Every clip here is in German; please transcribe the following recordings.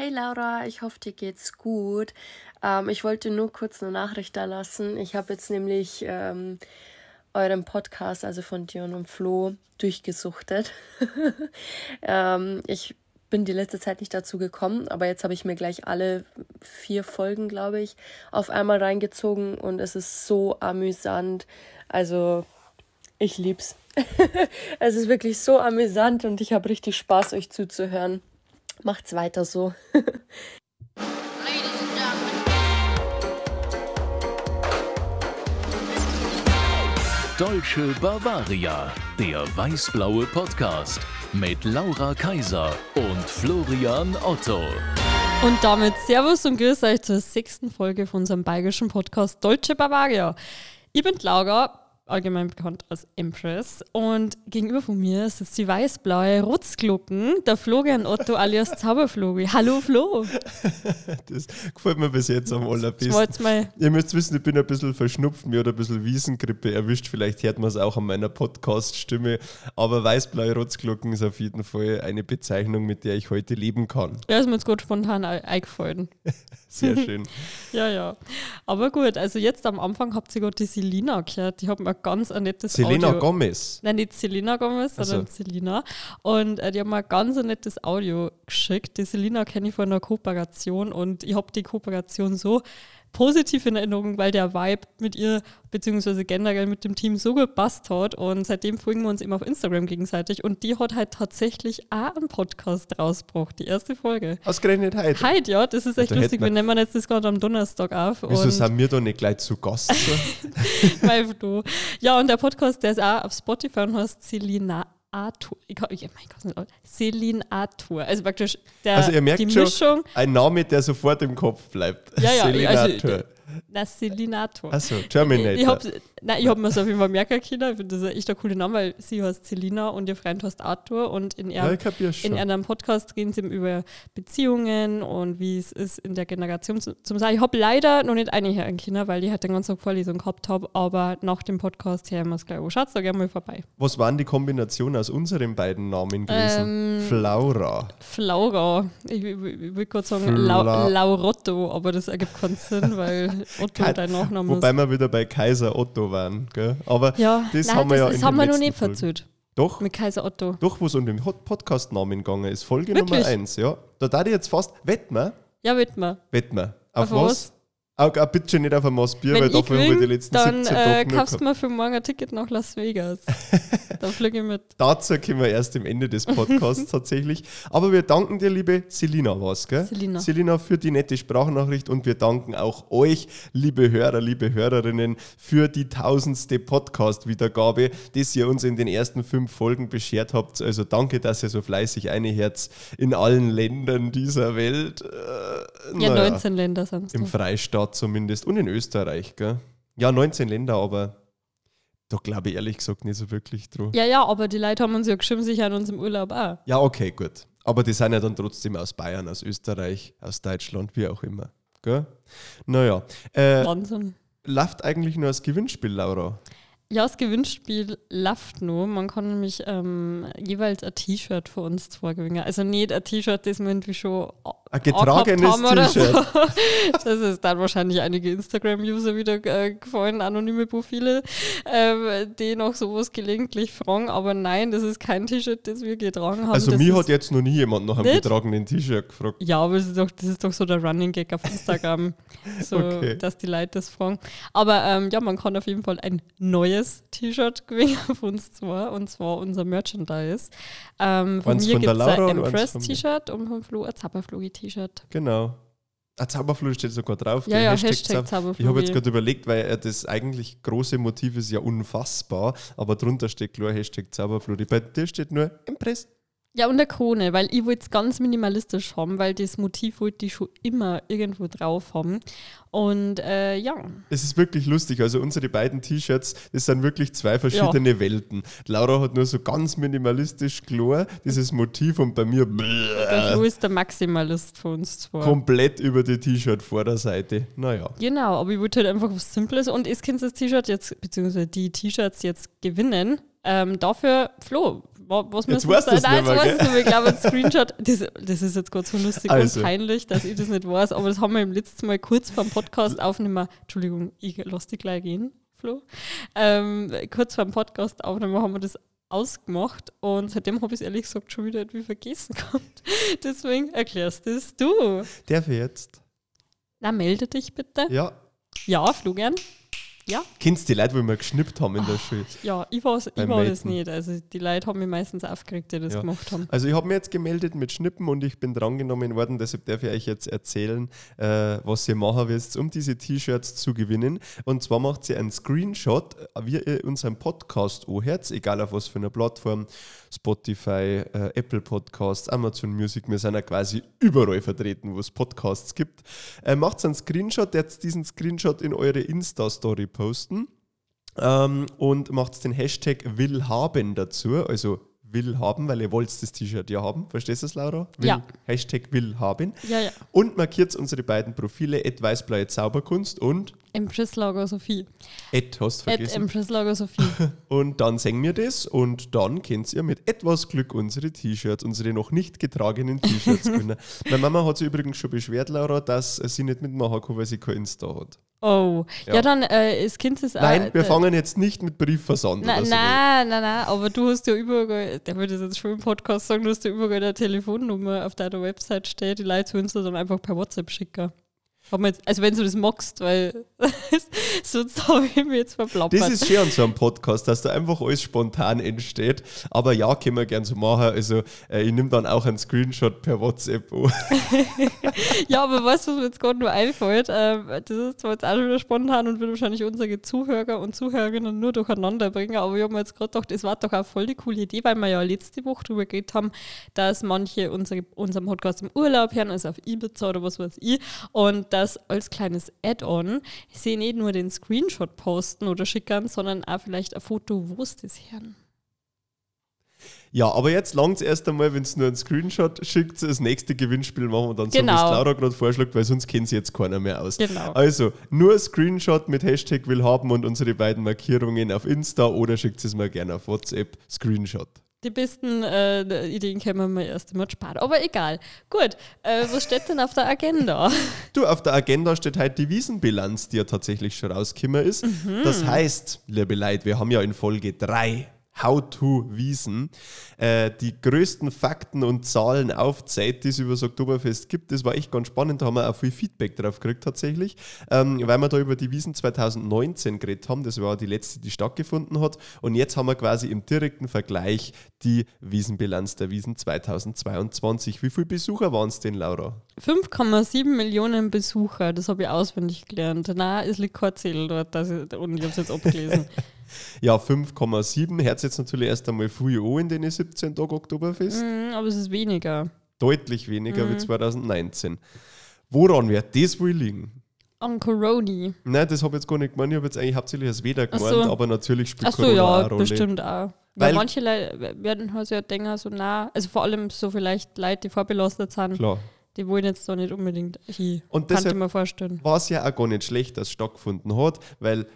Hey Laura, ich hoffe, dir geht's gut. Ähm, ich wollte nur kurz eine Nachricht da lassen. Ich habe jetzt nämlich ähm, euren Podcast, also von Dion und Flo, durchgesuchtet. ähm, ich bin die letzte Zeit nicht dazu gekommen, aber jetzt habe ich mir gleich alle vier Folgen, glaube ich, auf einmal reingezogen und es ist so amüsant. Also, ich lieb's. es ist wirklich so amüsant und ich habe richtig Spaß, euch zuzuhören. Macht's weiter so. Deutsche Bavaria, der weiß-blaue Podcast mit Laura Kaiser und Florian Otto. Und damit Servus und Grüß euch zur sechsten Folge von unserem bayerischen Podcast Deutsche Bavaria. Ich bin Laura, allgemein bekannt als Empress. Und gegenüber von mir sitzt die weißblaue Rutzglocken, der Florian Otto alias Zauberflogi. Hallo Flo. das gefällt mir bis jetzt am allerbesten. Mal Ihr müsst wissen, ich bin ein bisschen verschnupft, mir oder ein bisschen Wiesengrippe erwischt. Vielleicht hört man es auch an meiner Podcast-Stimme. Aber weißblaue Rutzglocken ist auf jeden Fall eine Bezeichnung, mit der ich heute leben kann. Ja, ist mir jetzt gut spontan eingefallen. Sehr schön. ja, ja. Aber gut, also jetzt am Anfang habt ihr gerade die Selina gehört. Die hat mir ganz ein nettes Selena Audio. Gomez. Nein, nicht Selena Gomez, sondern so. Selina. Und äh, die haben mir ganz ein nettes Audio geschickt. Die Selina kenne ich von einer Kooperation und ich habe die Kooperation so positiv in Erinnerung, weil der Vibe mit ihr beziehungsweise generell mit dem Team so gepasst hat und seitdem folgen wir uns immer auf Instagram gegenseitig und die hat halt tatsächlich auch einen Podcast rausgebracht, die erste Folge. Ausgerechnet heute? Heute, ja, das ist echt da lustig. Wir nehmen jetzt das gerade am Donnerstag auf. Wieso sind wir da nicht gleich zu Gast? weil du. Ja, und der Podcast, der ist auch auf Spotify und heißt Selina Arthur. Ich, ich, mein Gott, Celine Arthur. Also praktisch der, also ihr merkt die Mischung. Schon, ein Name, der sofort im Kopf bleibt. Ja, ja, Celine also, Arthur. Das Selinator. Achso, Terminator. Ich, ich habe hab mir es auf jeden Fall merken können. Ich finde das echt ein cooler Name, weil sie heißt Selina und ihr Freund heißt Arthur. Und in, ihrem, ja, in einem Podcast reden sie über Beziehungen und wie es ist in der Generation zu, zum Sagen. Ich habe leider noch nicht eine hören Kinder, weil ich halt eine ganze Vorlesung gehabt habe, aber nach dem Podcast hören wir es gleich. Oh, schaut da gerne mal vorbei. Was waren die Kombinationen aus unseren beiden Namen gewesen? Ähm, Flaura. Flaura. Ich, ich, ich würde gerade sagen Fla Laurotto, aber das ergibt keinen Sinn, weil Otto Ke dein Nachname Wobei wir wieder bei Kaiser Otto waren. Gell? Aber ja, das nein, haben wir das, ja das haben wir noch nicht verzählt. Doch. Mit Kaiser Otto. Doch, wo es um den Podcast-Namen gegangen ist. Folge Wirklich? Nummer 1, ja. Da darf ich jetzt fast. Wetten wir? Ja, wetten wir. Wetten wir. Auf, Auf was? was? Auch, auch bitte nicht auf ein Maß Bier, Wenn weil dafür will, wir die letzten dann, 17 Tage äh, kaufst du mir für morgen ein Ticket nach Las Vegas. da fliege ich mit. Dazu kommen wir erst am Ende des Podcasts tatsächlich. Aber wir danken dir, liebe Selina, was, gell? Selina. Selina für die nette Sprachnachricht und wir danken auch euch, liebe Hörer, liebe Hörerinnen, für die tausendste Podcast-Wiedergabe, die ihr uns in den ersten fünf Folgen beschert habt. Also danke, dass ihr so fleißig eine Herz in allen Ländern dieser Welt. Äh, ja, naja, 19 Länder sind Im Freistaat zumindest und in Österreich, gell? Ja, 19 Länder, aber da glaube ich ehrlich gesagt nicht so wirklich drauf. Ja, ja, aber die Leute haben uns ja geschrieben, sicher an uns im Urlaub auch. Ja, okay, gut. Aber die sind ja dann trotzdem aus Bayern, aus Österreich, aus Deutschland, wie auch immer. Gell? Naja. Äh, Wahnsinn. Läuft eigentlich nur als Gewinnspiel, Laura? Ja, das Gewinnspiel läuft nur. Man kann nämlich ähm, jeweils ein T-Shirt für uns zwei gewinnen. Also nicht ein T-Shirt, das wir irgendwie schon ein getragenes T-Shirt. So. Das ist dann wahrscheinlich einige Instagram-User wieder äh, gefallen, anonyme Profile, äh, die noch sowas gelegentlich fragen. Aber nein, das ist kein T-Shirt, das wir getragen haben. Also das mir hat jetzt noch nie jemand nach einem nicht? getragenen T-Shirt gefragt. Ja, aber das ist, doch, das ist doch so der Running Gag auf Instagram, so, okay. dass die Leute das fragen. Aber ähm, ja, man kann auf jeden Fall ein neues T-Shirt gewinnen auf uns zwei, und zwar unser Merchandise. Ähm, von mir gibt es ein Impress-T-Shirt und von Flo ein Zapperflogi-T-Shirt. T-Shirt. Genau. Ah, Zauberflug steht sogar drauf. Ja, ja, Hashtag, Hashtag Zauberflug. Ich habe jetzt gerade überlegt, weil das eigentlich große Motiv ist ja unfassbar, aber drunter steht klar Hashtag Zauberflug. Bei dir steht nur Impress. Ja, und der Krone, weil ich wollte es ganz minimalistisch haben, weil das Motiv wollte ich schon immer irgendwo drauf haben. Und äh, ja. Es ist wirklich lustig. Also unsere beiden T-Shirts, das sind wirklich zwei verschiedene ja. Welten. Laura hat nur so ganz minimalistisch klar dieses Motiv und bei mir. Der Flo ist der Maximalist von uns zwei. Komplett über die T-Shirt-Vorderseite. Naja. Genau, aber ich wollte halt einfach was Simples und ich kann das T-Shirt jetzt, beziehungsweise die T-Shirts jetzt gewinnen. Ähm, dafür, Flo, was müssen wir du's Nein, nicht jetzt weiß ich Ich glaube, ein Screenshot, das, das ist jetzt gerade so lustig Also. und peinlich, dass ich das nicht weiß, aber das haben wir im letzten Mal kurz vor dem Podcast aufnehmen. Entschuldigung, ich lass dich gleich gehen, Flo. Ähm, kurz vor dem Podcast aufnehmen haben wir das ausgemacht und seitdem habe ich es ehrlich gesagt schon wieder irgendwie vergessen gehabt. Deswegen erklärst es du. Darf ich jetzt? Na, melde dich bitte. Ja. Ja, Florian. Ja, Kennst du die Leute, wo wir geschnippt haben in der Schule? ja, ich war, ich war das nicht. Also die Leute haben mich meistens aufgeregt, die das Ja. gemacht haben. Also ich habe mir jetzt gemeldet mit Schnippen und ich bin drangenommen worden, deshalb darf ich euch jetzt erzählen, äh, was ihr machen wisst, um diese T-Shirts zu gewinnen. Und zwar macht ihr einen Screenshot, äh, wie ihr unseren Podcast anhört, egal auf was für einer Plattform, Spotify, äh, Apple Podcasts, Amazon Music, wir sind ja quasi überall vertreten, wo es Podcasts gibt. Äh, macht einen Screenshot, jetzt diesen Screenshot in eure Insta-Story posten ähm, und macht den Hashtag will haben dazu, also will haben, weil ihr wollt das T-Shirt ja haben. Verstehst du das, Laura? Will, Ja. Hashtag will haben. Ja, ja. Und markiert unsere beiden Profile, Ed Weißblaue Zauberkunst und Empresslager Sophie. Ed hast du At vergessen. Empresslager Sophie. Und dann singen wir das und dann könnt ihr mit etwas Glück unsere T-Shirts, unsere noch nicht getragenen T-Shirts gewinnen. Meine Mama hat sich übrigens schon beschwert, Laura, dass sie nicht mitmachen kann, weil sie kein Insta hat. Oh. Ja, Ja. dann, äh, es Kind ist auch. Nein, wir äh, fangen jetzt nicht mit Briefversand so. nein, nein, nein, aber du hast ja überall, der würde das jetzt schon im Podcast sagen, du hast ja überall eine Telefonnummer auf deiner Website steht, die Leute sollen es dann einfach per WhatsApp schicken. Mir jetzt, also wenn du das magst, weil sonst habe ich mich jetzt verplappert. Das ist schön an so einem Podcast, dass da einfach alles spontan entsteht. Aber ja, können wir gern so machen. Also äh, ich nehme dann auch einen Screenshot per WhatsApp an. ja, aber weißt du, was mir jetzt gerade nur einfällt? Ähm, das ist zwar jetzt auch wieder spontan und wird wahrscheinlich unsere Zuhörer und Zuhörerinnen nur durcheinander bringen, aber ich habe mir jetzt gerade gedacht, es war doch auch voll die coole Idee, weil wir ja letzte Woche darüber geredet haben, dass manche unsere, unseren Podcast im Urlaub hören, also auf Ibiza oder was weiß ich, und das als kleines Add-on sie nicht nur den Screenshot posten oder schicken, sondern auch vielleicht ein Foto, wo es das hören. Ja, aber jetzt langt es erst einmal, wenn es nur einen Screenshot schickt, das nächste Gewinnspiel machen wir dann so, wie Genau. es Laura gerade vorschlägt, weil sonst kennt sie jetzt keiner mehr aus. Genau. Also, nur Screenshot mit Hashtag will haben und unsere beiden Markierungen auf Insta oder schickt es mir gerne auf WhatsApp Screenshot. Die besten äh, Ideen können wir erst einmal sparen. Aber egal. Gut, äh, was steht denn auf der Agenda? Du, auf der Agenda steht heute die Wiesenbilanz, die ja tatsächlich schon rausgekommen ist. Mhm. Das heißt, liebe Leute, wir haben ja in Folge 3 How to Wiesen äh, die größten Fakten und Zahlen aufzeigt, die es über das Oktoberfest gibt. Das war echt ganz spannend, da haben wir auch viel Feedback drauf gekriegt tatsächlich, ähm, weil wir da über die Wiesen 2019 geredet haben. Das war die letzte, die stattgefunden hat. Und jetzt haben wir quasi im direkten Vergleich die Wiesenbilanz der Wiesen 2022. Wie viele Besucher waren es denn, Laura? 5,7 Millionen Besucher, das habe ich auswendig gelernt. Na, es liegt kein Zettel dort, ich, und ich habe es jetzt abgelesen. Ja, 5,7. Hört jetzt natürlich erst einmal viel an in den 17 Tagen Oktoberfest. Mhm, aber es ist weniger. Deutlich weniger wie 2019. Woran wird das wohl liegen? An Coroni. Nein, das habe ich jetzt gar nicht gemeint. Ich habe jetzt eigentlich hauptsächlich als Weder Ach gemeint, so. aber natürlich spielt Achso, Corona ja, eine Rolle. bestimmt auch. Weil- Weil manche Leute werden halt ja denken, so nah, also vor allem so vielleicht Leute, die vorbelastet sind, Klar. die wollen jetzt da nicht unbedingt hin. Und Kann deshalb- ich mir vorstellen. War es ja auch gar nicht schlecht, dass es stattgefunden hat, weil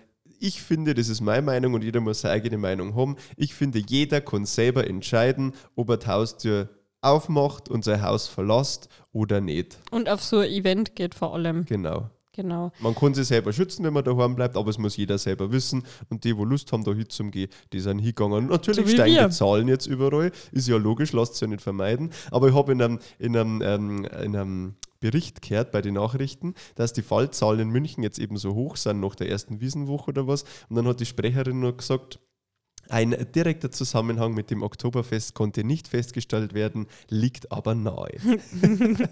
ich finde, das ist meine Meinung und jeder muss seine eigene Meinung haben. Ich finde, jeder kann selber entscheiden, ob er die Haustür aufmacht und sein Haus verlässt oder nicht. Und auf so ein Event geht vor allem. Genau. Genau. Man kann sich selber schützen, wenn man daheim bleibt, aber es muss jeder selber wissen. Und die, wo Lust haben, da hinzugehen, die sind hingegangen. Natürlich So steigen wir. die Zahlen jetzt überall, ist ja logisch, lasst es ja nicht vermeiden. Aber ich habe in einem, in, einem, ähm, in einem Bericht gehört bei den Nachrichten, dass die Fallzahlen in München jetzt eben so hoch sind nach der ersten Wiesenwoche oder was. Und dann hat die Sprecherin noch gesagt, ein direkter Zusammenhang mit dem Oktoberfest konnte nicht festgestellt werden, liegt aber nahe.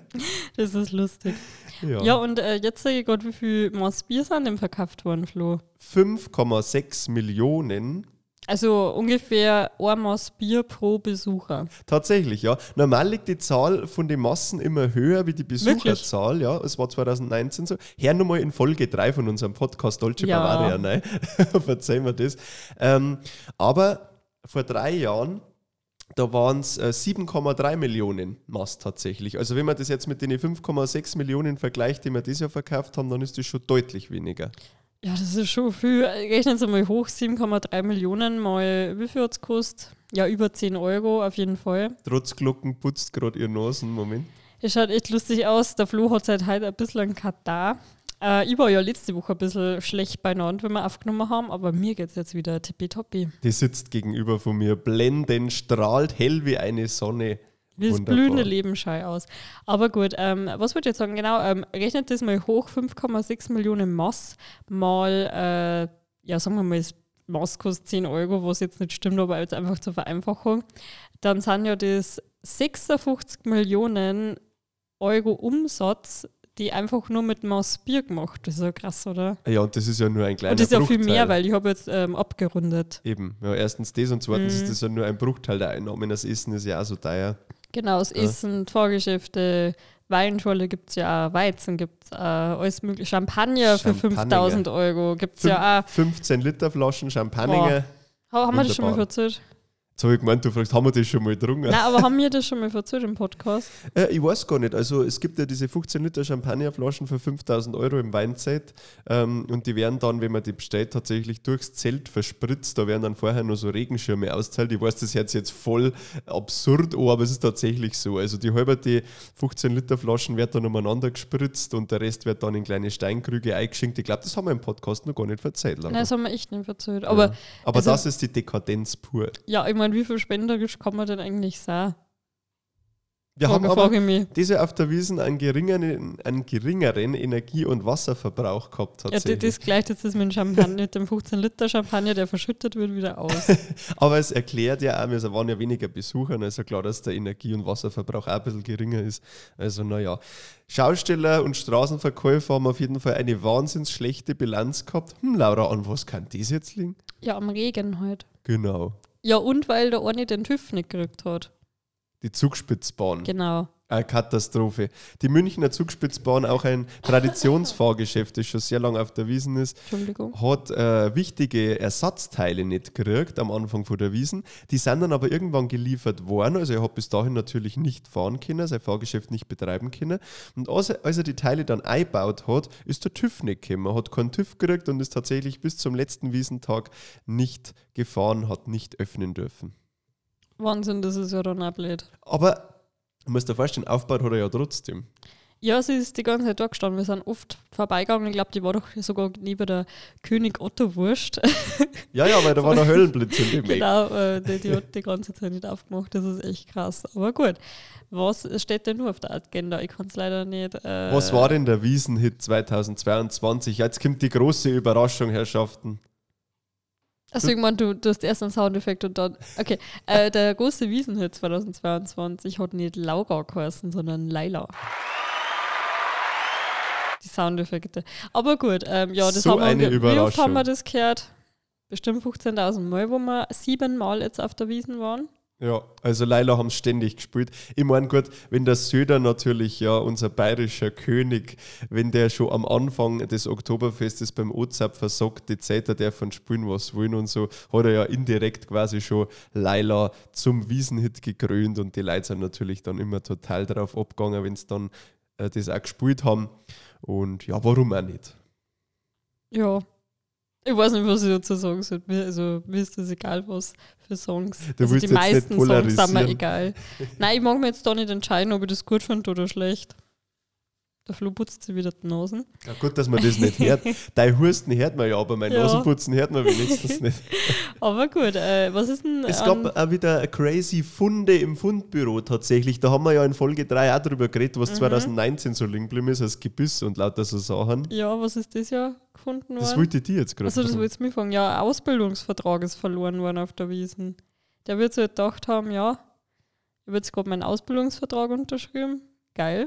Das ist lustig. Ja, und äh, jetzt sage ich gerade, wie viel Maß Bier sind denn verkauft worden, Flo? 5,6 Millionen Also ungefähr ein Maß Bier pro Besucher. Tatsächlich, ja. Normal liegt die Zahl von den Massen immer höher wie die Besucherzahl, ja. Es war 2019 so. Hör nochmal in Folge 3 von unserem Podcast Dolce Ja. Bavaria, ne? Verzeih mir das. Ähm, aber vor drei Jahren, da waren es äh, 7,3 Millionen Mass tatsächlich. Also wenn man das jetzt mit den 5,6 Millionen vergleicht, die wir dieses Jahr verkauft haben, dann ist das schon deutlich weniger. Ja, das ist schon viel. Rechnen Sie mal hoch, 7,3 Millionen mal, wie viel hat es gekostet? Ja, über 10 Euro auf jeden Fall. Trotz Glocken putzt gerade ihr Nasen, Moment. Es schaut echt lustig aus. Der Flo hat seit heute ein bisschen einen Katar. Äh, ich war ja letzte Woche ein bisschen schlecht beieinander, wenn wir aufgenommen haben, aber mir geht es jetzt wieder tippitoppi. Die sitzt gegenüber von mir, blendend, strahlt hell wie eine Sonne. Wie das blühende Lebenschei aus. Aber gut, ähm, was wollte ich jetzt sagen? Genau, ähm, rechnet das mal hoch, 5,6 Millionen Mass mal, äh, ja, sagen wir mal, das Maß kostet 10 Euro, was jetzt nicht stimmt, aber jetzt einfach zur Vereinfachung. Dann sind ja das 56 Millionen Euro Umsatz, die einfach nur mit Maß Bier gemacht. Das ist ja krass, oder? Ja, und das ist ja nur ein kleiner Und das ist ja viel Bruchteil. mehr, weil ich habe jetzt ähm, abgerundet. Eben, ja, erstens das und zweitens Mhm. ist das ja nur ein Bruchteil der Einnahmen. Das Essen ist ja auch so teuer. Genau, das Essen, Fahrgeschäfte, Weinschorle gibt es ja auch, Weizen gibt es auch, alles mögliche. Champagner, für Champagner. 5000 Euro gibt es ja auch. 15 Liter Flaschen Champagner. Ha- Haben wir das schon mal erzählt? Jetzt habe ich gemeint, du fragst, haben wir das schon mal getrunken? Nein, aber haben wir das schon mal erzählt im Podcast? Äh, ich weiß gar nicht. Also es gibt ja diese 15 Liter Champagnerflaschen für 5000 Euro im Weinzeit ähm, und die werden dann, wenn man die bestellt, tatsächlich durchs Zelt verspritzt. Da werden dann vorher nur so Regenschirme austeilt. Ich weiß, das hört sich jetzt voll absurd an, aber es ist tatsächlich so. Also die halbe 15 Liter Flaschen wird dann umeinander gespritzt und der Rest wird dann in kleine Steinkrüge eingeschenkt. Ich glaube, das haben wir im Podcast noch gar nicht. Laura. Nein, das haben wir echt nicht erzählt. Aber aber also- das ist die Dekadenz pur. ja, ich meine, wie viel spenderisch kann man denn eigentlich sein? Wir haben Frage, aber ich mich. diese auf der Wiesen einen geringeren, einen geringeren Energie- und Wasserverbrauch gehabt Ja, tatsächlich. das, das gleicht jetzt das mit dem Champagner, mit dem 15 Liter Champagner, der verschüttet wird, wieder aus. Aber es erklärt ja auch, wir waren ja weniger Besucher, also klar, dass der Energie- und Wasserverbrauch auch ein bisschen geringer ist. Also naja, Schausteller und Straßenverkäufer haben auf jeden Fall eine wahnsinns schlechte Bilanz gehabt. Hm, Laura, an was kann das jetzt liegen? ja, am Regen halt. Genau, Ja, und weil der eine den TÜV nicht gekriegt hat. die Zugspitzbahn. Genau. Eine Katastrophe. Die Münchner Zugspitzbahn, auch ein Traditionsfahrgeschäft, das schon sehr lange auf der Wiesen ist, hat äh, wichtige Ersatzteile nicht gekriegt am Anfang von der Wiesen. Die sind dann aber irgendwann geliefert worden. Also er hat bis dahin natürlich nicht fahren können, sein Fahrgeschäft nicht betreiben können. Und als er, als er die Teile dann eingebaut hat, ist der TÜV nicht gekommen. Er hat keinen TÜV gekriegt und ist tatsächlich bis zum letzten Wiesentag nicht gefahren, hat nicht öffnen dürfen. Wahnsinn, das ist ja dann auch blöd. Aber du musst dir vorstellen, aufgebaut hat er ja trotzdem. Ja, sie ist die ganze Zeit da gestanden. Wir sind oft vorbeigegangen. Ich glaube, die war doch sogar neben der König Otto Wurst. Ja, ja, weil da war der Höllenblitz in dem genau, äh, die, die hat die ganze Zeit nicht aufgemacht. Das ist echt krass. Aber gut, was steht denn nur auf der Agenda? Ich kann es leider nicht. Äh, Was war denn der Wiesenhit 2022? Jetzt kommt die große Überraschung, Herrschaften. Also ich meine, du, du hast erst einen Soundeffekt und dann. Okay, äh, der große Wiesenhit 2022 hat nicht Laura geheißen, sondern Laila. Die Soundeffekte. Aber gut, ähm, ja, das So haben wir. eine wie oft haben Überraschung. wir das gehört? Bestimmt 15.000 Mal, wo wir siebenmal jetzt auf der Wiesen waren. Ja, also Leila haben es ständig gespielt. Ich meine, gut, wenn der Söder natürlich, ja, unser bayerischer König, wenn der schon am Anfang des Oktoberfestes beim OZAP versagt, die Zeit der von Spielen was wollen und so, hat er ja indirekt quasi schon Leila zum Wiesenhit gekrönt und die Leute sind natürlich dann immer total drauf abgegangen, wenn sie dann äh, das auch gespielt haben. Und ja, warum auch nicht? Ja. Ich weiß nicht, was ich dazu sagen soll. Mir, also, mir ist das egal, was für Songs. Du also die meisten Songs sind mir egal. Nein, ich mag mir jetzt da nicht entscheiden, ob ich das gut finde oder schlecht. Der Flo putzt sich wieder die Nasen. Ja, gut, dass man das nicht hört. Dein Husten hört man ja, aber mein Ja. Nasenputzen hört man wenigstens nicht. Aber gut, äh, was ist denn. Es gab auch wieder crazy Funde im Fundbüro tatsächlich. Da haben wir ja in Folge 3 auch drüber geredet, Mhm. was 2019 so liegen geblieben ist, als Gebiss und lauter so Sachen. ja, was ist das Jahr gefunden Das worden? wollte ich dir jetzt gerade Also, das willst du mir fragen. Ja, ein Ausbildungsvertrag ist verloren worden auf der Wiesen. Der wird so gedacht haben, ja, ich habe jetzt gerade meinen Ausbildungsvertrag unterschrieben. Geil.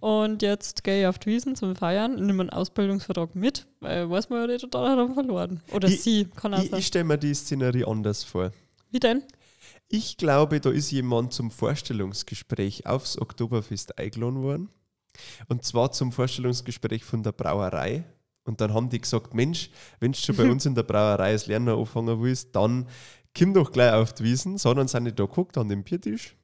Und jetzt gehe ich auf die Wiesen zum Feiern, nehme einen Ausbildungsvertrag mit, weil weiß man ja nicht, da hat er verloren. Oder Ich- sie, kann auch Ich, sein. ich stelle mir die Szenerie anders vor. Wie denn? Ich glaube, da ist jemand zum Vorstellungsgespräch aufs Oktoberfest eingeladen worden. Und zwar zum Vorstellungsgespräch von der Brauerei. Und dann haben die gesagt, Mensch, wenn du schon bei uns in der Brauerei als Lerner anfangen willst, dann komm doch gleich auf die Wiesen. Sondern sind die da geguckt an dem Biertisch.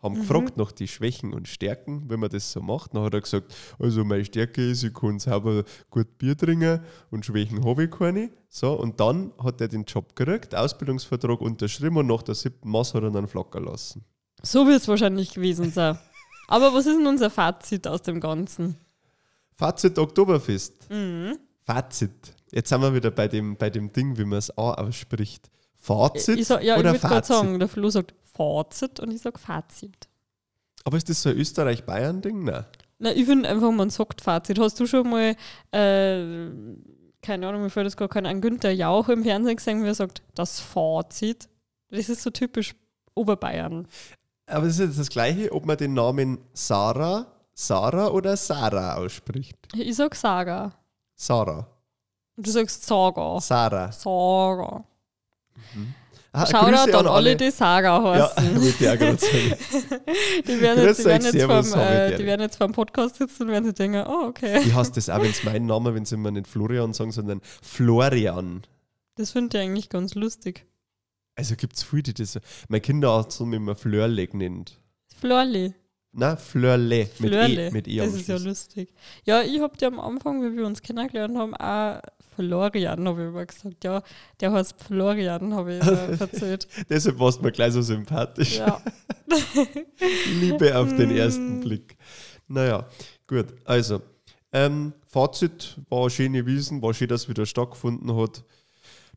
Haben gefragt nach die Schwächen und Stärken, wenn man das so macht. Dann hat er gesagt, also meine Stärke ist, ich kann sauber gut Bier trinken und Schwächen habe ich keine. So, und dann hat er den Job gekriegt, Ausbildungsvertrag unterschrieben und nach der siebten Maß hat er dann flackern lassen. So wird es wahrscheinlich gewesen sein. Aber was ist denn unser Fazit aus dem Ganzen? Fazit Oktoberfest. Fazit. Jetzt sind wir wieder bei dem, bei dem Ding, wie man es A ausspricht. Fazit ich sag, ja, ich oder würde gerade Fazit? sagen, der Flo sagt Fazit und ich sage Fazit. Aber ist das so ein Österreich-Bayern-Ding? Nein. Na, ich finde einfach, man sagt Fazit. Hast du schon mal, äh, keine Ahnung, mir fällt das gar kein an, Günther Jauch im Fernsehen gesehen, wie er sagt, das Fazit? Das ist so typisch Oberbayern. Aber es ist jetzt das Gleiche, ob man den Namen Sarah, Sarah oder Sarah ausspricht. Ich sag Saga. Sarah. Und du sagst Saga. Sarah. Saga. Ah, Shoutout an alle, die Saga Ja, heißen. sagen. Die werden jetzt, die werden jetzt, vom, äh, die werden jetzt vom Podcast sitzen und werden sich denken, oh, okay. Ich hasse das auch, wenn es mein Name, wenn sie immer nicht Florian sagen, sondern Florian. Das finde ich eigentlich ganz lustig. Also gibt es viele, die das. Mein Kinderarzt so immer Flörleg nennt. Florli. Na, Flörle. Mit Flörle. E, mit e das ist ja lustig. Ja, ich habe dir am Anfang, wie wir uns kennengelernt haben, auch Florian, habe ich immer gesagt. Ja, der heißt Florian, habe ich immer erzählt. Deshalb warst du mir gleich so sympathisch. Ja. Liebe auf den Mm. ersten Blick. Naja, gut. Also, ähm, Fazit war schöne Wiesen, war schön, dass es wieder stattgefunden hat.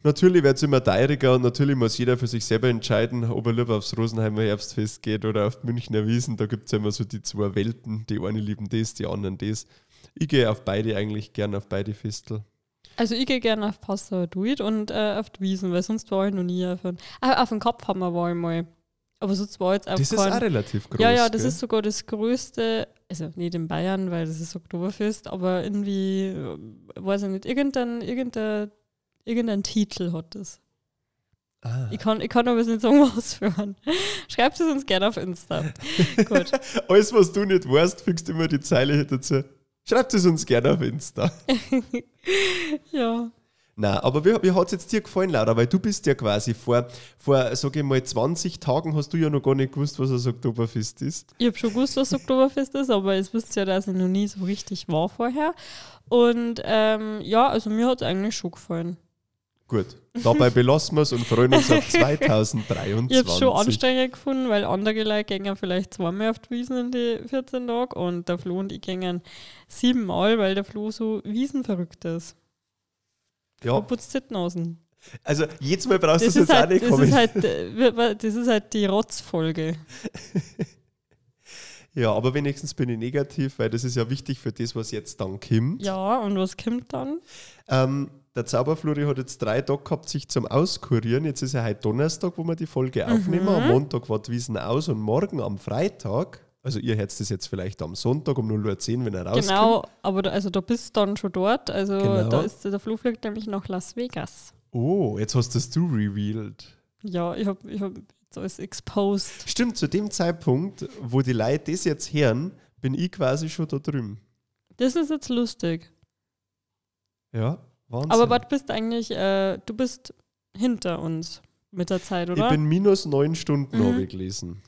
Natürlich wird es immer teuriger und natürlich muss jeder für sich selber entscheiden, ob er lieber aufs Rosenheimer Herbstfest geht oder auf Münchner Wiesen. Da gibt es ja immer so die zwei Welten. Die eine lieben das, die anderen das. Ich gehe auf beide eigentlich gern auf beide Festel. Also ich gehe gerne auf Pasta Duit und äh, auf die Wiesen, weil sonst war ich noch nie auf einen. Ah, auf den Kopfhammer war ich mal. Aber sonst war jetzt auf Das ist keinen- auch relativ groß. Ja, ja, das gell? ist sogar das größte, also nicht in Bayern, weil das ist Oktoberfest, aber irgendwie, äh, weiß ich nicht, irgendein, irgendein, irgendein Titel hat das. Ah. Ich kann, ich kann aber nicht für einen. Schreibt es uns gerne auf Insta. Gut. Alles, was du nicht weißt, fügst immer die Zeile dazu. Schreibt es uns gerne auf Insta. Ja. Nein, aber wie, wie hat es jetzt dir gefallen, Laura? Weil du bist ja quasi vor, vor sage ich mal, 20 Tagen hast du ja noch gar nicht gewusst, was ein Oktoberfest ist. Ich habe schon gewusst, was Oktoberfest ist, aber es wisst ja, dass ich noch nie so richtig war vorher. Und ähm, ja, also mir hat es eigentlich schon gefallen. Gut, dabei belassen wir es und freuen uns auf 2023. Ich habe es schon anstrengend gefunden, weil andere Leute gehen vielleicht zweimal auf die Wiesen in die 14 Tage und der Flo und ich gehen siebenmal, weil der Flo so wiesenverrückt ist. Ja, Er putzt die Nasen. also jedes Mal brauchst du Das es jetzt auch halt, nicht das, kommen. ist halt, äh, wir- wir- das ist halt die Rotzfolge. Ja, aber wenigstens bin ich negativ, weil das ist ja wichtig für das, was jetzt dann kommt. Ja, und was kommt dann? Ähm, der Zauberflori hat jetzt drei Tage gehabt, sich zum Auskurieren. Jetzt ist ja heute Donnerstag, wo wir die Folge Mhm. aufnehmen. Am Montag war die Wiesen aus und morgen am Freitag, also ihr hättet das jetzt vielleicht am Sonntag um 0.10 Uhr, wenn er rauskommt. Genau, aber da, also da bist du dann schon dort. Also Genau. da ist der Flo fliegt nämlich nach Las Vegas. Oh, jetzt hast das du revealed. Ja, ich habe ich hab jetzt alles exposed. Stimmt, zu dem Zeitpunkt, wo die Leute das jetzt hören, bin ich quasi schon da drüben. Das ist jetzt lustig. Ja, Wahnsinn. Aber was bist eigentlich, äh, du bist hinter uns mit der Zeit, oder? ich bin minus neun Stunden, Mhm. habe ich gelesen.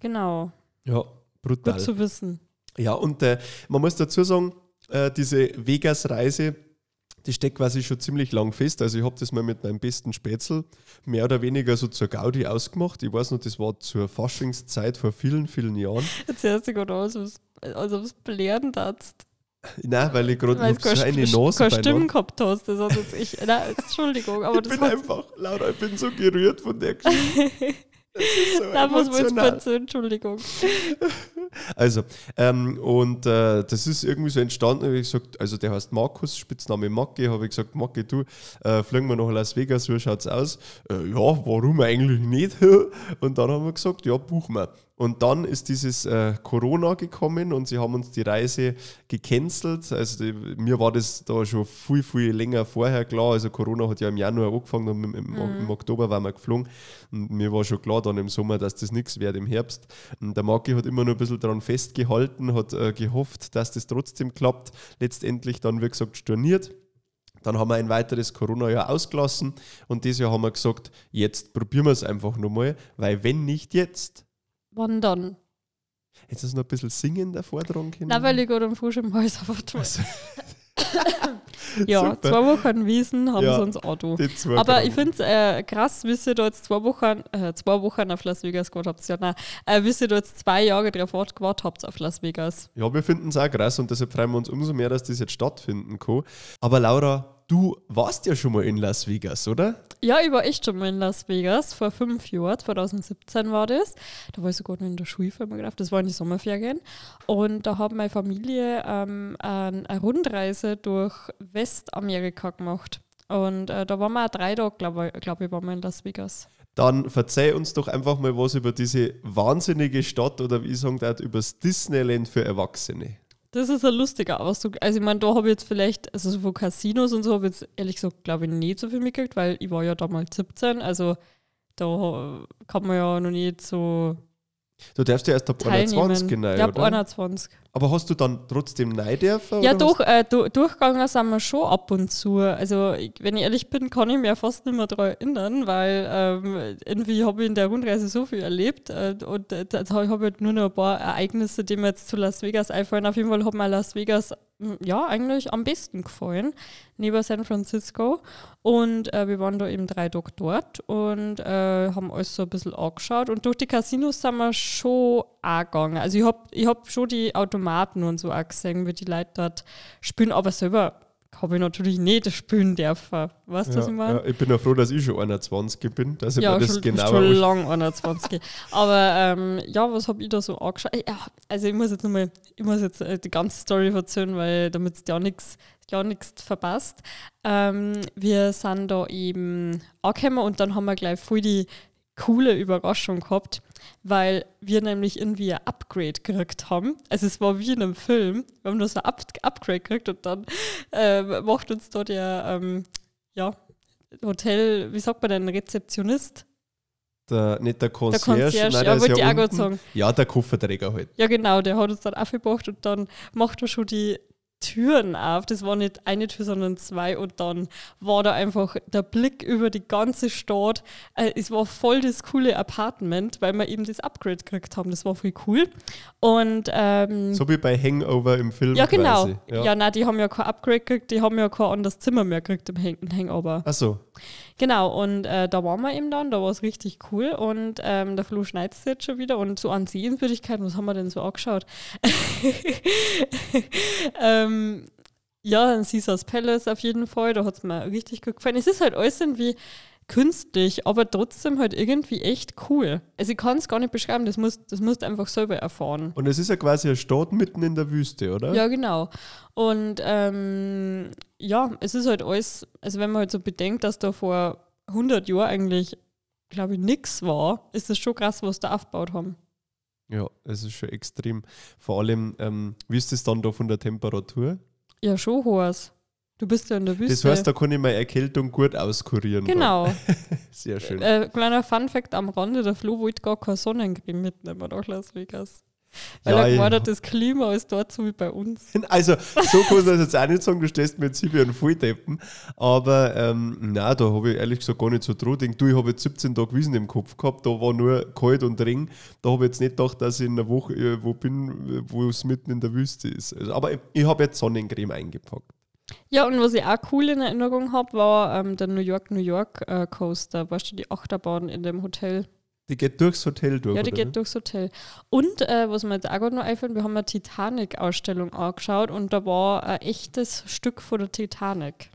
genau, Ja, brutal. gut zu wissen. Ja, und äh, man muss dazu sagen, äh, diese Vegas-Reise, die steckt quasi schon ziemlich lang fest. Also ich habe das mal mit meinem besten Spätzl mehr oder weniger so zur Gaudi ausgemacht. Ich weiß noch, das war zur Faschingszeit vor vielen, vielen Jahren. Jetzt hörst du gerade aus, als ob es belehren darfst. Nein, weil ich gerade so eine Nase keine bei Stimmen gehabt hast. Das hat jetzt ich, nein, Entschuldigung, aber Ich das bin hat, einfach, Laura, ich bin so gerührt von der Geschichte. Das ist so da muss man jetzt bitte, Entschuldigung. Also, ähm, und äh, das ist irgendwie so entstanden, hab ich gesagt, also der heißt Markus, Spitzname Macke, habe ich gesagt, Macke, du, äh, fliegen wir nach Las Vegas, wie schaut's aus? Äh, ja, warum eigentlich nicht? Und dann haben wir gesagt, ja, buchen wir. Und dann ist dieses äh, Corona gekommen und sie haben uns die Reise gecancelt. Also die, mir war das da schon viel, viel länger vorher klar. Also Corona hat ja im Januar angefangen und im, im, im Oktober waren wir geflogen. Und mir war schon klar dann im Sommer, dass das nichts wird im Herbst. Und der Maki hat immer noch ein bisschen daran festgehalten, hat äh, gehofft, dass das trotzdem klappt. Letztendlich dann, wie gesagt, storniert. Dann haben wir ein weiteres Corona-Jahr ausgelassen und dieses Jahr haben wir gesagt, jetzt probieren wir es einfach nochmal, weil wenn nicht jetzt, Wann dann? Hättest du noch ein bisschen singen davor dran können? Nein, weil ich gerade am Fuß im Hals habe. Also, Ja, Super. zwei Wochen Wiesen haben Ja, sie uns Auto. Aber ich finde es äh, krass, wie ihr da jetzt zwei Wochen, äh, zwei Wochen auf Las Vegas gewartet habt. Ja, nein, äh, wie ihr da jetzt zwei Jahre drauf wart- gewartet habt auf Las Vegas. Ja, wir finden es auch krass und deshalb freuen wir uns umso mehr, dass das jetzt stattfinden kann. Aber Laura, du warst ja schon mal in Las Vegas, oder? Ja, ich war echt schon mal in Las Vegas vor fünf Jahren, 2017 war das. Da war ich sogar noch in der Schule, mir gedacht. Das war in die Sommerferien. Und da hat meine Familie ähm, ein- eine Rundreise durch Westamerika gemacht. Und äh, da waren wir auch drei Tage, glaube ich, glaub ich, waren wir in Las Vegas. Dann verzeih uns doch einfach mal was über diese wahnsinnige Stadt oder wie ich sagen darf, über das Disneyland für Erwachsene. Das ist ein lustiger Ausdruck. Also ich meine, da habe ich jetzt vielleicht, also so von Casinos und so habe ich jetzt ehrlich gesagt, glaube ich, nicht so viel mitgekriegt, weil ich war ja damals 17, also da kann man ja noch nicht so Du darfst ja erst ab teilnehmen. 21 genau, ja, ab oder? 21. Aber hast du dann trotzdem nein dürfen? Ja, doch, äh, du, durchgegangen sind wir schon ab und zu. Also, ich, wenn ich ehrlich bin, kann ich mich fast nicht mehr daran erinnern, weil ähm, irgendwie habe ich in der Rundreise so viel erlebt äh, und äh, da habe ich halt nur noch ein paar Ereignisse, die mir jetzt zu Las Vegas einfallen. Auf jeden Fall hat mir Las Vegas ja eigentlich am besten gefallen, neben San Francisco. Und äh, wir waren da eben drei Tage dort und äh, haben alles so ein bisschen angeschaut. Und durch die Casinos sind wir schon auch gegangen. Also ich habe ich hab schon die Automaten und so auch gesehen, wie die Leute dort spielen, aber selber habe ich natürlich nicht spielen dürfen. Weißt du, Ja, was ich meine? ja, ich bin ja froh, dass ich schon 21 bin, dass ich Ja, mir das schon, genauer schon anschaue. lang 21. Aber ähm, ja, was habe ich da so angeschaut? Ja, also ich muss jetzt nochmal, ich muss jetzt äh, die ganze Story erzählen, weil damit es ja nichts ja nichts verpasst. Ähm, wir sind da eben angekommen und dann haben wir gleich voll die coole Überraschung gehabt, weil wir nämlich irgendwie ein Upgrade gekriegt haben. Also es war wie in einem Film. Wir haben da so ein Up Upgrade gekriegt und dann ähm, macht uns da der ähm, ja, Hotel, wie sagt man denn, Rezeptionist? Der, nicht der Der Concierge, Concierge, nein, ja, der ja auch gerade unten. sagen. Ja, der Kofferträger halt. Ja, genau, der hat uns dann aufgebracht und dann macht er schon die Türen auf. Das war nicht eine Tür, sondern zwei. Und dann war da einfach der Blick über die ganze Stadt. Äh, es war voll das coole Apartment, weil wir eben das Upgrade gekriegt haben. Das war voll cool. Und ähm, So wie bei Hangover im Film ja, genau. quasi. Ja. Ja. nein, die haben ja kein Upgrade gekriegt, die haben ja kein anderes Zimmer mehr gekriegt im Hang Hangover. Ach so. Genau, und äh, da waren wir eben dann, da war es richtig cool und ähm, der Flo schneidet es jetzt schon wieder und so an Sehenswürdigkeiten, was haben wir denn so angeschaut? ähm, ja, ein Caesars Palace auf jeden Fall, da hat es mir richtig gut gefallen. Es ist halt alles irgendwie künstlich, aber trotzdem halt irgendwie echt cool. Also ich kann es gar nicht beschreiben, das musst, das musst du einfach selber erfahren. Und es ist ja quasi eine Stadt mitten in der Wüste, oder? Ja, genau. Und ähm, ja, es ist halt alles, also wenn man halt so bedenkt, dass da vor 100 Jahren eigentlich, glaube ich, nichts war, ist es schon krass, was da aufgebaut haben. Ja, es ist schon extrem. Vor allem, ähm, wie ist das dann da von der Temperatur? Ja, schon hohes. Du bist ja in der Wüste. Das heißt, da kann ich meine Erkältung gut auskurieren. genau. Sehr schön. äh, kleiner Fun-Fact am Rande: der Flo wollte gar keine Sonnencreme mitnehmen nach Las Vegas. Weil Ja, er gemeint hat, das Klima ist dort so wie bei uns. Also, so kann ich das jetzt auch nicht sagen, du stehst mir jetzt hier wie ein Volldeppen. Aber ähm, nein, da habe ich ehrlich gesagt gar nicht so gedacht. Du, ich habe jetzt 17 Tage Wiesen im Kopf gehabt, da war nur kalt und ring. Da habe ich jetzt nicht gedacht, dass ich in einer Woche äh, wo bin, wo es mitten in der Wüste ist. Also, aber ich, ich habe jetzt Sonnencreme eingepackt. Ja, und was ich auch cool in Erinnerung habe, war ähm, der New York, New York äh, Coaster. Weißt du, die Achterbahn in dem Hotel. Die geht durchs Hotel durch. Ja, die geht durchs Hotel. Und äh, was mir jetzt auch gerade noch einfällt, wir haben eine Titanic-Ausstellung angeschaut und da war ein echtes Stück von der Titanic.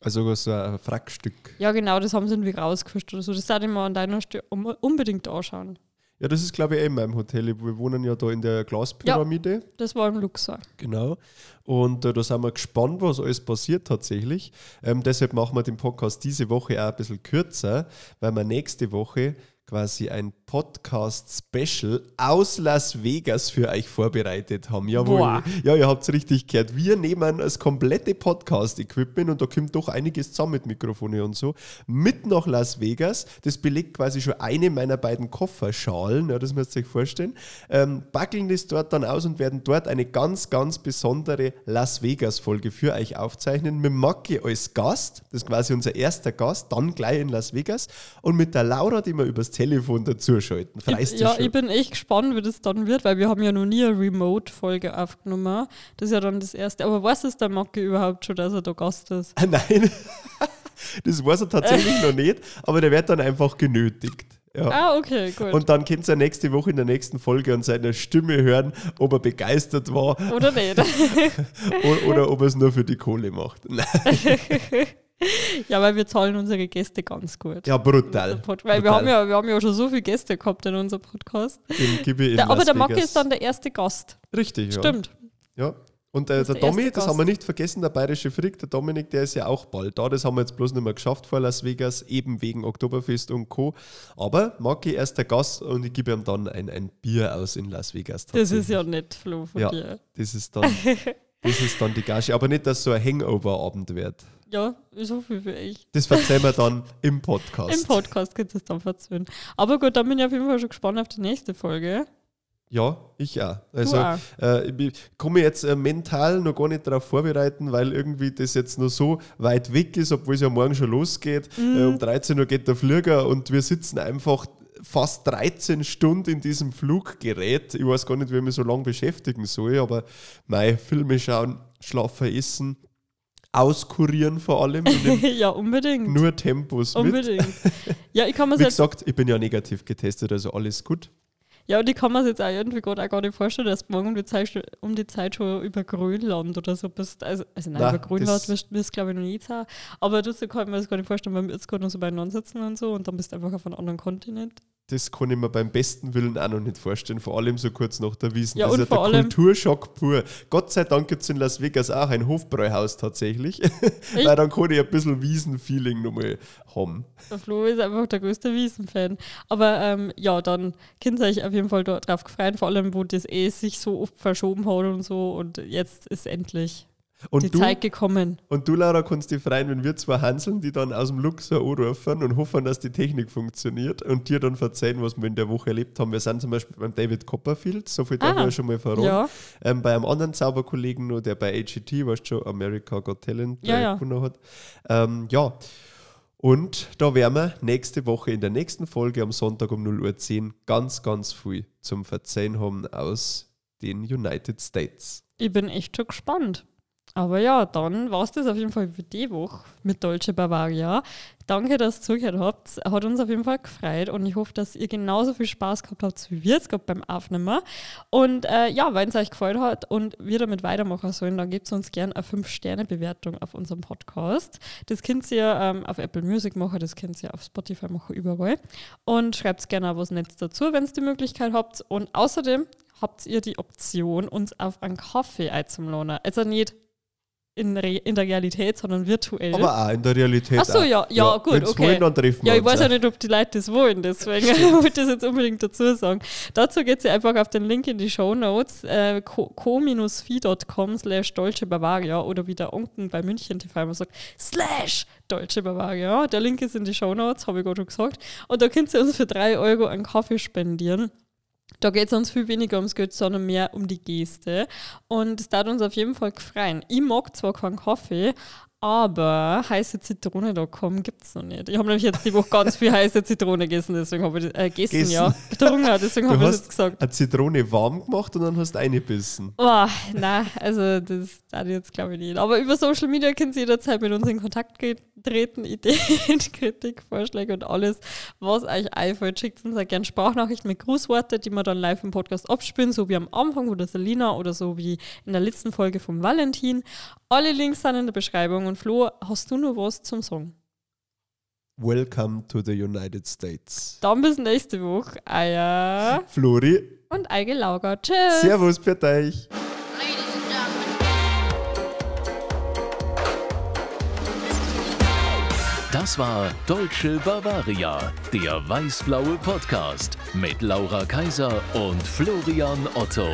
Also so ein Frackstück. Ja, genau, das haben sie irgendwie rausgefischt oder so. Das sollte ich mal an deiner Stelle unbedingt anschauen. Ja, das ist glaube ich eh in meinem Hotel. Wir wohnen ja da in der Glaspyramide. Das war im Luxor. Genau. Und äh, da sind wir gespannt, was alles passiert tatsächlich. Ähm, deshalb machen wir den Podcast diese Woche auch ein bisschen kürzer, weil wir nächste Woche quasi ein Podcast-Special aus Las Vegas für euch vorbereitet haben. Jawohl. Boah. Ja, ihr habt es richtig gehört. Wir nehmen das komplette Podcast-Equipment und da kommt doch einiges zusammen mit Mikrofone und so, mit nach Las Vegas. Das belegt quasi schon eine meiner beiden Kofferschalen, ja, das müsst ihr euch vorstellen. Ähm, backeln das dort dann aus und werden dort eine ganz, ganz besondere Las Vegas-Folge für euch aufzeichnen. Mit Macke als Gast, das ist quasi unser erster Gast, dann gleich in Las Vegas. Und mit der Laura, die wir übers Telefon dazuschalten. Freust ich, ja, schon? ich bin echt gespannt, wie das dann wird, weil wir haben ja noch nie eine Remote-Folge aufgenommen. Das ist ja dann das erste. Aber weiß es der Macke überhaupt schon, dass er da Gast ist? Ah, Nein, das weiß er tatsächlich noch nicht, aber der wird dann einfach genötigt. Ja. Ah, okay, gut. Und dann könnt ihr nächste Woche in der nächsten Folge an seiner Stimme hören, ob er begeistert war Oder nicht? oder, oder ob er es nur für die Kohle macht. Nein. ja, weil wir zahlen unsere Gäste ganz gut. Ja, brutal. Weil wir brutal. haben, ja, wir haben ja schon so viele Gäste gehabt in unserem Podcast. Gebe ich in Der, aber Las der Macke ist dann der erste Gast. Richtig, ja. Stimmt. Ja. Und äh, der der Domi, das Gast. haben wir nicht vergessen, der bayerische Frick, der Dominik, der ist ja auch bald da. Das haben wir jetzt bloß nicht mehr geschafft vor Las Vegas, eben wegen Oktoberfest und Co. Aber Maki erst der Gast und ich gebe ihm dann ein, ein Bier aus in Las Vegas. Das ist ja nett, Flo, von Ja, dir. das ist dann, das ist dann die Gage. Aber nicht, dass so ein Hangover-Abend wird. Ja, so viel für ich. Das verzeihen wir dann im Podcast. Im Podcast geht es dann verzögern. Aber gut, dann bin ich auf jeden Fall schon gespannt auf die nächste Folge. Ja, ich auch. Also auch. äh, ich komme jetzt äh, mental noch gar nicht darauf vorbereiten, weil irgendwie das jetzt noch so weit weg ist, obwohl es ja morgen schon losgeht. Mhm. Äh, um 13 Uhr geht der Flieger und wir sitzen einfach fast 13 Stunden in diesem Fluggerät. Ich weiß gar nicht, wie ich mich so lange beschäftigen soll, aber mei, Filme schauen, schlafen, essen, auskurieren vor allem. Ja, unbedingt. nur Tempos mit. unbedingt. Ja, ich kann mir Wie gesagt, ich bin ja negativ getestet, also alles gut. ja, und ich kann mir jetzt auch irgendwie gerade auch gar nicht vorstellen, dass du morgen um die Zeit, um die Zeit schon über Grönland oder so bist. Also, also nein, Nein, über Grönland das- wirst du, glaube ich, noch nie sein. Aber dazu kann ich mir das gar nicht vorstellen, weil wir jetzt gerade noch so beieinander sitzen und so und dann bist du einfach auf einem anderen Kontinent. Das kann ich mir beim besten Willen auch noch nicht vorstellen, vor allem so kurz nach der Wiesen. Ja, das ist ja der Kulturschock pur. Gott sei Dank gibt es in Las Vegas auch ein Hofbräuhaus tatsächlich, weil dann kann ich ein bisschen Wiesen-Feeling nochmal haben. Der Flo ist einfach der größte Wiesenfan. Aber ähm, ja, dann könnt ihr euch auf jeden Fall dort drauf gefreut, vor allem, wo das eh sich so oft verschoben hat und so. Und jetzt ist endlich die Und du, Zeit gekommen. und du, Laura, kannst dich freuen, wenn wir zwei Hanseln, die dann aus dem Luxor anrufen und hoffen, dass die Technik funktioniert und dir dann verzeihen, was wir in der Woche erlebt haben. Wir sind zum Beispiel beim David Copperfield, so viel darf Ah, ich ja schon mal verraten. Ja, Ähm, bei einem anderen Zauberkollegen noch, der bei AGT, weißt du schon, America Got Talent Ja, ja. gewonnen hat. Ähm, ja, und da werden wir nächste Woche in der nächsten Folge am Sonntag um 0.10 Uhr ganz, ganz viel zum Verzeihen haben aus den United States. ich bin echt schon gespannt. Aber ja, dann war es das auf jeden Fall für die Woche mit Deutsche Bavaria. Danke, dass ihr zugehört habt. Hat uns auf jeden Fall gefreut und ich hoffe, dass ihr genauso viel Spaß gehabt habt, wie wir jetzt gerade beim Aufnehmen. Und äh, ja, wenn es euch gefallen hat und wir damit weitermachen sollen, dann gebt uns gerne eine 5-Sterne-Bewertung auf unserem Podcast. Das könnt ihr ähm, auf Apple Music machen, das könnt ihr auf Spotify machen, überall. Und schreibt gerne auch was Nettes dazu, wenn ihr die Möglichkeit habt. Und außerdem habt ihr die Option, uns auf einen Kaffee einzuladen. Also nicht in, Re in der Realität, sondern virtuell. Aber auch in der Realität. Ach so, auch. ja, ja, gut, wenn's okay. wollen, dann treffen Ja, ich weiß ja nicht, ob die Leute das wollen, deswegen wollte ich das jetzt unbedingt dazu sagen. Dazu geht ihr einfach auf den Link in die Show Notes, äh, co-fi.com slash Deutsche Bavaria oder wie der Onken bei München TV immer sagt, slash Deutsche Bavaria. Der Link ist in die Show Notes, habe ich gerade schon gesagt. Und da könnt ihr uns für drei Euro einen Kaffee spendieren. Da geht es uns viel weniger ums Geld, sondern mehr um die Geste. Und es darf uns auf jeden Fall gefreien. Ich mag zwar keinen Kaffee, aber heiße Zitrone.com gibt es noch nicht. Ich habe nämlich jetzt die Woche ganz viel heiße Zitrone gegessen, deswegen habe ich das, äh, gegessen, Gegessen. ja. Getrunken, deswegen habe ich das jetzt gesagt. eine Zitrone warm gemacht und dann hast du eingebissen. Oh, nein, also das ich jetzt glaube ich nicht. Aber über Social Media können Sie jederzeit mit uns in Kontakt treten, Ideen, Kritik, Vorschläge und alles, was euch einfällt. Schickt uns auch gerne Sprachnachrichten mit Grußworte, die wir dann live im Podcast abspielen, so wie am Anfang von der Selina oder so wie in der letzten Folge vom Valentin. Alle Links sind in der Beschreibung. Und Flo, hast du noch was zum Song? Welcome to the United States. Dann bis nächste Woche. Eier Flori, und Eige Lauger. Tschüss. Servus für euch. Das war Deutsche Bavaria, der weiß-blaue Podcast mit Laura Kaiser und Florian Otto.